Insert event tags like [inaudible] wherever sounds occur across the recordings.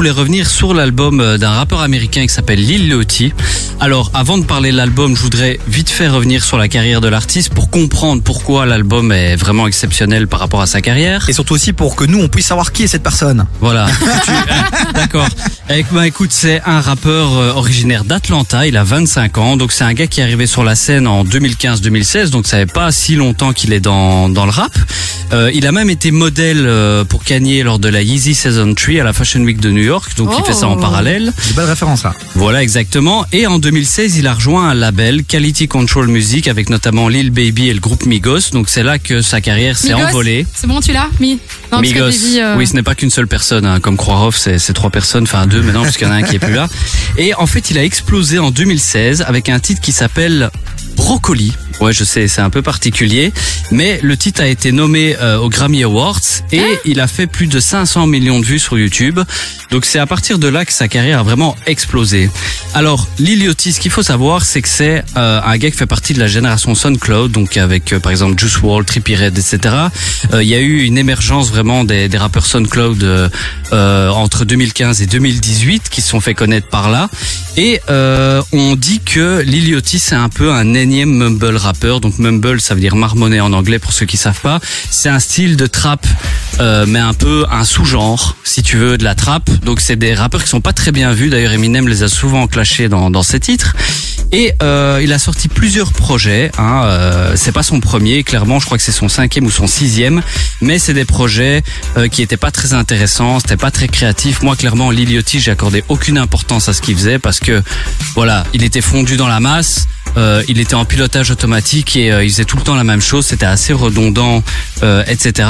voulais revenir sur l'album euh, d'un rappeur américain qui s'appelle Lil Yachty. Alors, avant de parler de l'album, je voudrais vite fait revenir sur la carrière de l'artiste pour comprendre pourquoi l'album est vraiment exceptionnel par rapport à sa carrière. Et surtout aussi pour que nous, on puisse savoir qui est cette personne. Voilà. [laughs] D'accord. Eh, bah, écoute, c'est un rappeur euh, originaire d'Atlanta. Il a 25 ans. Donc, c'est un gars qui est arrivé sur la scène en 2015-2016. Donc, ça fait pas si longtemps qu'il est dans, dans le rap. Euh, il a même été modèle euh, pour Kanye lors de la Yeezy Season 3 à la Fashion Week de New York. Donc, il fait ça en Oh. parallèle. Des belles références là. Voilà, exactement. Et en 2016, il a rejoint un label, Quality Control Music, avec notamment Lil Baby et le groupe Migos. Donc, c'est là que sa carrière s'est envolée. C'est bon, tu l'as Mi? Migos. Baby, euh, Oui, ce n'est pas qu'une seule personne, hein. comme Croix-Hoff, c'est c'est trois personnes, enfin deux maintenant, puisqu'il y en a un qui est plus là. Et en fait, il a explosé en 2016 avec un titre qui s'appelle Brocoli. Ouais, je sais, c'est un peu particulier, mais le titre a été nommé euh, aux Grammy Awards et il a fait plus de 500 millions de vues sur YouTube. Donc c'est à partir de là que sa carrière a vraiment explosé. Alors, Lil Yachty, ce qu'il faut savoir, c'est que c'est euh, un gars qui fait partie de la génération SoundCloud, donc avec euh, par exemple Juice WRLD, Trippie Redd, etc. Euh, Il y a eu une émergence vraiment des, des rappeurs SoundCloud euh, euh, entre 2015 et 2018 qui se sont fait connaître par là. Et on dit que Lil Yachty c'est un peu un énième mumble rappeur. Donc mumble ça veut dire marmonner en anglais pour ceux qui savent pas. C'est un style de trap mais un peu un sous-genre si tu veux de la trap. Donc c'est des rappeurs qui sont pas très bien vus. D'ailleurs Eminem les a souvent dans, dans ses titres. Et euh, il a sorti plusieurs projets. Hein, euh, c'est pas son premier, clairement. Je crois que c'est son cinquième ou son sixième. Mais c'est des projets euh, qui étaient pas très intéressants. C'était pas très créatif. Moi, clairement, Lil Yachty, j'ai accordé aucune importance à ce qu'il faisait parce que voilà, il était fondu dans la masse. Il était en pilotage automatique et il faisait tout le temps la même chose. C'était assez redondant, etc.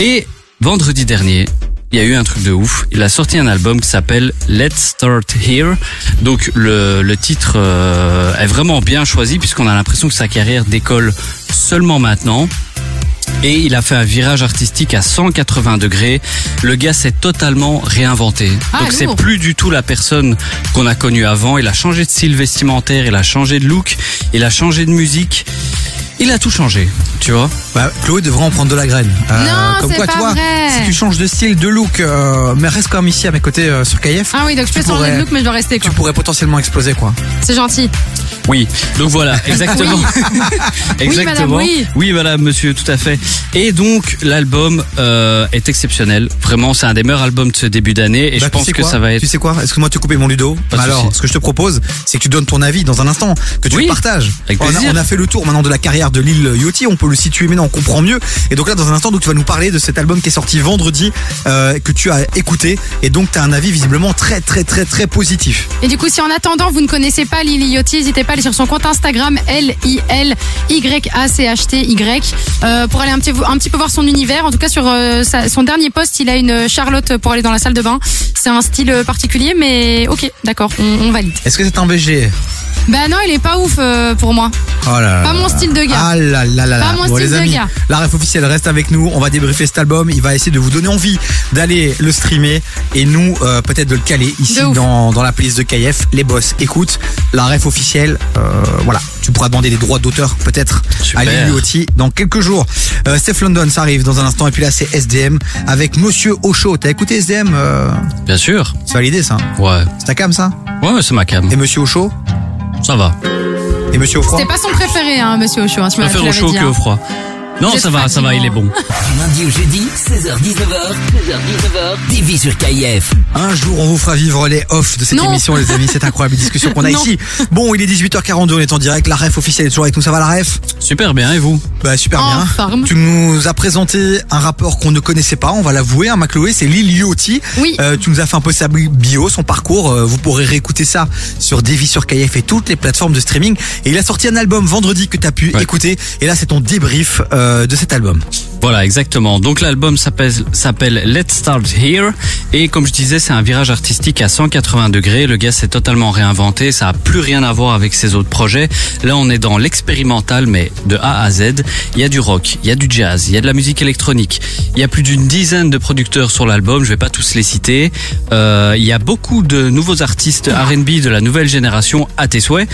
Et vendredi dernier, il y a eu un truc de ouf. Il a sorti un album qui s'appelle Let's Start Here. Donc le, le titre euh, est vraiment bien choisi puisqu'on a l'impression que sa carrière décolle seulement maintenant. Et il a fait un virage artistique à 180 degrés. Le gars s'est totalement réinventé. Ah, Donc c'est plus du tout la personne qu'on a connue avant. Il a changé de style vestimentaire, il a changé de look, il a changé de musique. Il a tout changé, tu vois. Bah, Chloé devrait en prendre de la graine. Euh, Non, comme c'est quoi, pas tu vois, vrai. si tu changes de style, de look, euh, mais reste quand même ici à mes côtés euh, sur KF, Ah oui, donc je peux Tu changer de look, mais je dois rester, tu quoi. pourrais potentiellement exploser quoi. C'est gentil. Oui, donc voilà, [laughs] exactement. [laughs] exactement. madame, oui. madame, monsieur, tout à fait. Et donc l'album euh, est exceptionnel. Vraiment, c'est un des meilleurs albums de ce début d'année et Bah, je tu pense sais que quoi ça va être. Tu sais quoi Excuse-moi de te couper mon Ludo. De Alors, ce que je te propose, c'est que tu donnes ton avis dans un instant, que tu Oui, le partages. avec on, a, on a fait le tour maintenant de la carrière de Lil Yachty, on peut le situer maintenant, on comprend mieux. Et donc là, dans un instant, donc tu vas nous parler de cet album qui est sorti vendredi, euh, que tu as écouté, et donc tu as un avis visiblement très très très très positif. Et du coup, si en attendant, vous ne connaissez pas Lily Yachty, n'hésitez pas à aller sur son compte Instagram, L-I-L-Y-A-C-H-T-Y, euh, pour aller un petit, un petit peu voir son univers. En tout cas, sur euh, sa- son dernier post, il a une Charlotte pour aller dans la salle de bain. C'est un style particulier, mais ok, d'accord, on, on valide. Est-ce que c'est un BG Bah non, il est pas ouf euh, pour moi. Oh là là Pas là mon là. style de gars. Ah là là là là. Pas mon Bon, style les de amis, gars. la ref officielle reste avec nous. On va débriefer cet album. Il va essayer de vous donner envie d'aller le streamer et nous euh, peut-être de le caler ici De dans, dans la playlist de KF. Les boss, écoute la ref officielle. euh, voilà, tu pourras demander des droits d'auteur peut-être à Lil Yachty dans quelques jours. Euh, Steph London, ça arrive dans un instant. Et puis là, c'est SDM avec Monsieur Ocho. T'as écouté SDM euh, Bien sûr. C'est validé ça. Ouais. C'est ta cam ça Ouais, c'est ma cam. Et Monsieur Ocho Ça va. Et Monsieur Offroy C'était pas son préféré, hein, monsieur Ocho. Hein, tu Je préfère au chaud que au froid. Non, Vous ça êtes va, ça va, il est bon. Du lundi au jeudi, 16h-19h, 16h-19h, TV sur KIF. Un jour, on vous fera vivre les off de cette Non. émission, les amis. Cette incroyable discussion qu'on a [laughs] Non. ici. Bon, il est 18h42, on est en direct. La ref officielle est toujours avec nous. Ça va, la ref? Super bien, et vous? Bah, super En bien. forme. Tu nous as présenté un rapport qu'on ne connaissait pas, on va l'avouer, hein, Macloé, c'est Lil Yachty. Oui. Euh, tu nous as fait un peu sa bio, son parcours. Euh, vous pourrez réécouter ça sur Davy sur KF et toutes les plateformes de streaming. Et il a sorti un album vendredi que tu as pu Ouais. écouter. Et là, c'est ton débrief euh, de cet album. Voilà, exactement. Donc l'album s'appelle Let's Start Here et comme je disais, c'est un virage artistique à 180 degrés. Le gars s'est totalement réinventé, ça a plus rien à voir avec ses autres projets. Là, on est dans l'expérimental mais de A à Z. Il y a du rock, il y a du jazz, il y a de la musique électronique. Il y a plus d'une dizaine de producteurs sur l'album, je vais pas tous les citer. Euh, il y a beaucoup de nouveaux artistes R&B de la nouvelle génération à tes souhaits.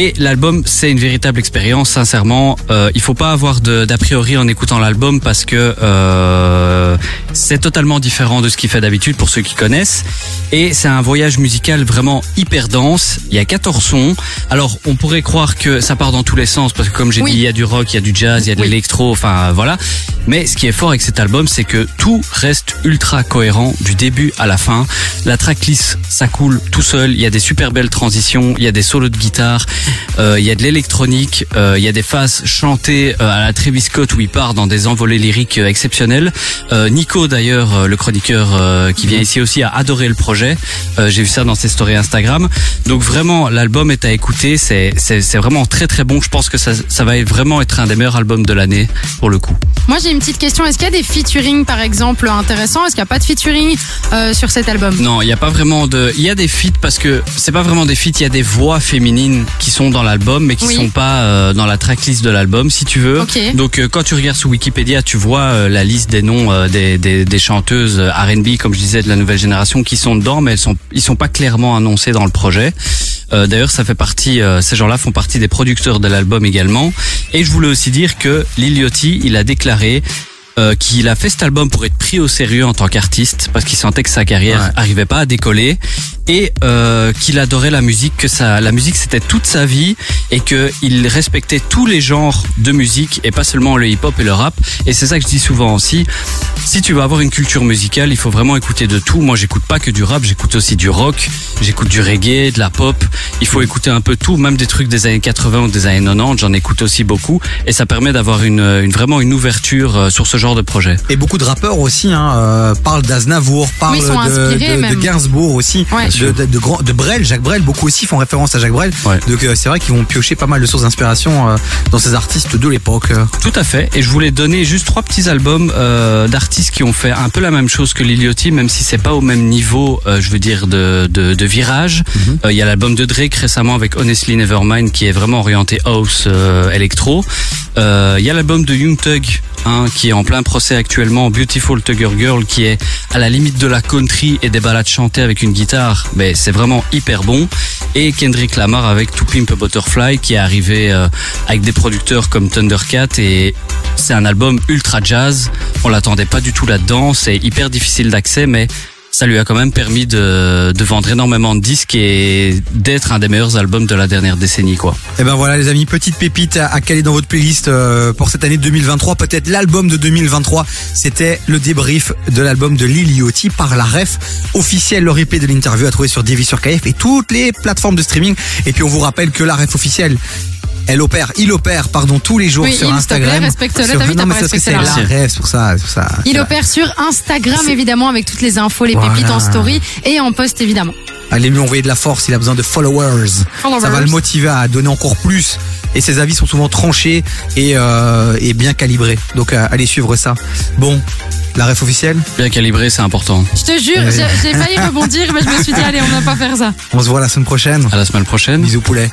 Et l'album, c'est une véritable expérience, sincèrement. Euh, il faut pas avoir d'a priori en écoutant l'album parce que euh, c'est totalement différent de ce qu'il fait d'habitude pour ceux qui connaissent. Et c'est un voyage musical vraiment hyper dense. Il y a 14 sons. Alors, on pourrait croire que ça part dans tous les sens parce que comme j'ai Oui. dit, il y a du rock, il y a du jazz, il y a de Oui. l'électro, enfin voilà. Mais ce qui est fort avec cet album, c'est que tout reste ultra cohérent du début à la fin. La tracklist, ça coule tout seul. Il y a des super belles transitions, il y a des solos de guitare, euh, il y a de l'électronique, euh, il y a des phases chantées euh, à la Travis Scott où il part dans des envolées lyriques euh, exceptionnelles. Euh, Nico d'ailleurs, euh, le chroniqueur qui vient ici aussi, a adoré le projet. J'ai vu ça dans ses stories Instagram. Donc vraiment, l'album est à écouter. C'est vraiment très très bon. Je pense que ça ça va vraiment être un des meilleurs albums de l'année pour le coup. Moi, j'ai une petite question. Est-ce qu'il y a des featuring, par exemple, intéressants? Est-ce qu'il n'y a pas de featuring euh, sur cet album? Non, il n'y a pas vraiment de. Il y a des feats parce que c'est pas vraiment des feats. Il y a des voix féminines qui sont dans l'album, mais qui Oui. sont pas euh, dans la tracklist de l'album, si tu veux. Ok. Donc euh, quand tu regardes sur Wikipédia, tu vois la liste des noms des, des, des chanteuses R&B, comme je disais, de la nouvelle génération, qui sont dedans, mais elles sont ils sont pas clairement annoncés dans le projet. Euh, D'ailleurs, ça fait partie. euh, ces gens-là font partie des producteurs de l'album également. Et je voulais aussi dire que Lil Yachty, il a déclaré euh, qu'il a fait cet album pour être pris au sérieux en tant qu'artiste parce qu'il sentait que sa carrière Ouais. arrivait pas à décoller et euh, qu'il adorait la musique, que ça, la musique c'était toute sa vie et que il respectait tous les genres de musique et pas seulement le hip-hop et le rap. Et c'est ça que je dis souvent aussi. Si tu veux avoir une culture musicale, il faut vraiment écouter de tout. Moi, j'écoute pas que du rap, j'écoute aussi du rock, j'écoute du reggae, de la pop. Il faut écouter un peu tout, même des trucs des années 80 ou des années 90. J'en écoute aussi beaucoup et ça permet d'avoir une, une vraiment une ouverture euh, sur ce genre de projet. Et beaucoup de rappeurs aussi hein, euh, parlent d'Aznavour, parlent Oui, ils sont de, de, de. Gainsbourg aussi, Ouais. De, de, de, grand- de Brel, Jacques Brel, beaucoup aussi font référence à Jacques Brel. Ouais. Donc euh, c'est vrai qu'ils vont piocher pas mal de sources d'inspiration euh, dans ces artistes de l'époque. Tout à fait. Et je voulais donner juste trois petits albums euh, d'artistes qui ont fait un peu la même chose que Lil Yachty, même si c'est pas au même niveau, euh, je veux dire, de, de, de virage. Euh, Il y a l'album de Drake récemment avec Honestly Nevermind qui est vraiment orienté house euh, électro. Euh, Il y a l'album de Young Thug qui est en plein procès actuellement, Beautiful Tugger Girl, qui est à la limite de la country et des balades chantées avec une guitare. Mais c'est vraiment hyper bon. Et Kendrick Lamar avec To Pimp Butterfly qui est arrivé euh, avec des producteurs comme Thundercat et c'est un album ultra jazz. On l'attendait pas du tout là-dedans. C'est hyper difficile d'accès, mais ça lui a quand même permis de, de vendre énormément de disques et d'être un des meilleurs albums de la dernière décennie, quoi. Et ben voilà les amis, petite pépite à, caler dans votre playlist euh, pour cette année 2023, peut-être l'album de 2023. C'était le débrief de l'album de Lil Yachty par la ref officielle, le replay de l'interview à trouver sur Divi sur KF et toutes les plateformes de streaming. Et puis on vous rappelle que la ref officielle elle opère, il opère, pardon, tous les jours Oui, sur il, Instagram. T'as vu, t'as pas respecté la pour ça, pour ça. Il opère sur Instagram, évidemment, avec toutes les infos, les Voilà. pépites en story et en post, évidemment. Allez lui envoyer de la force, il a besoin de followers. Followers. Ça va le motiver à donner encore plus. Et ses avis sont souvent tranchés et, euh, et bien calibrés. Donc euh, allez suivre ça. Bon, la ref officielle, Bien calibré, c'est important. Je te jure, j'ai failli rebondir, mais je me suis dit, allez, on va pas faire ça. on se voit la semaine prochaine. À la semaine prochaine. Bisous poulet.